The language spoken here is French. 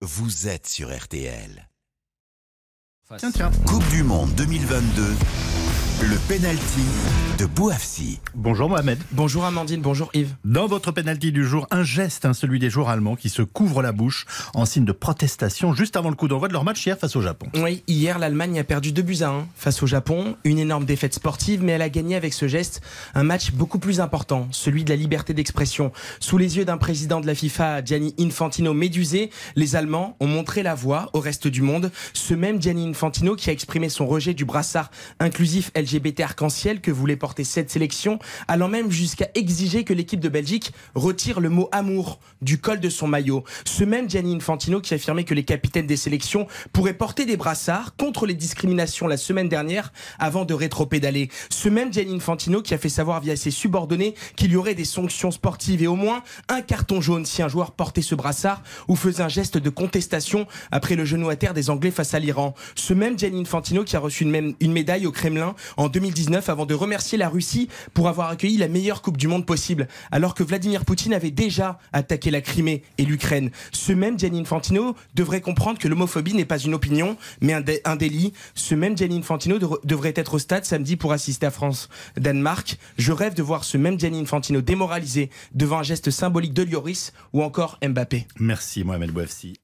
vous êtes sur RTL. Tiens, tiens. Coupe du Monde 2022, le penalty de Bouafsi. Bonjour Mohamed. Bonjour Amandine, bonjour Yves. Dans votre penalty du jour, un geste, hein, celui des joueurs allemands qui se couvrent la bouche en signe de protestation juste avant le coup d'envoi de leur match hier face au Japon. Oui, hier l'Allemagne a perdu 2 buts à 1 face au Japon, une énorme défaite sportive, mais elle a gagné avec ce geste un match beaucoup plus important, celui de la liberté d'expression. Sous les yeux d'un président de la FIFA, Gianni Infantino médusé, les Allemands ont montré la voie au reste du monde. Ce même Gianni Infantino qui a exprimé son rejet du brassard inclusif LGBT arc-en-ciel que voulait porter cette sélection, allant même jusqu'à exiger que l'équipe de Belgique retire le mot amour du col de son maillot. Ce même Gianni Infantino qui affirmait que les capitaines des sélections pourraient porter des brassards contre les discriminations la semaine dernière avant de rétro-pédaler. Ce même Gianni Infantino qui a fait savoir via ses subordonnés qu'il y aurait des sanctions sportives et au moins un carton jaune si un joueur portait ce brassard ou faisait un geste de contestation après le genou à terre des Anglais face à l'Iran. Ce même Gianni Infantino qui a reçu même- une médaille au Kremlin en 2019 avant de remercier la Russie pour avoir accueilli la meilleure Coupe du Monde possible, alors que Vladimir Poutine avait déjà attaqué la Crimée et l'Ukraine. Ce même Gianni Infantino devrait comprendre que l'homophobie n'est pas une opinion, mais un, dé- un délit. Ce même Gianni Infantino de- devrait être au stade samedi pour assister à France-Danemark. Je rêve de voir ce même Gianni Infantino démoralisé devant un geste symbolique de Lloris ou encore Mbappé. Merci Mohamed Bouafsi.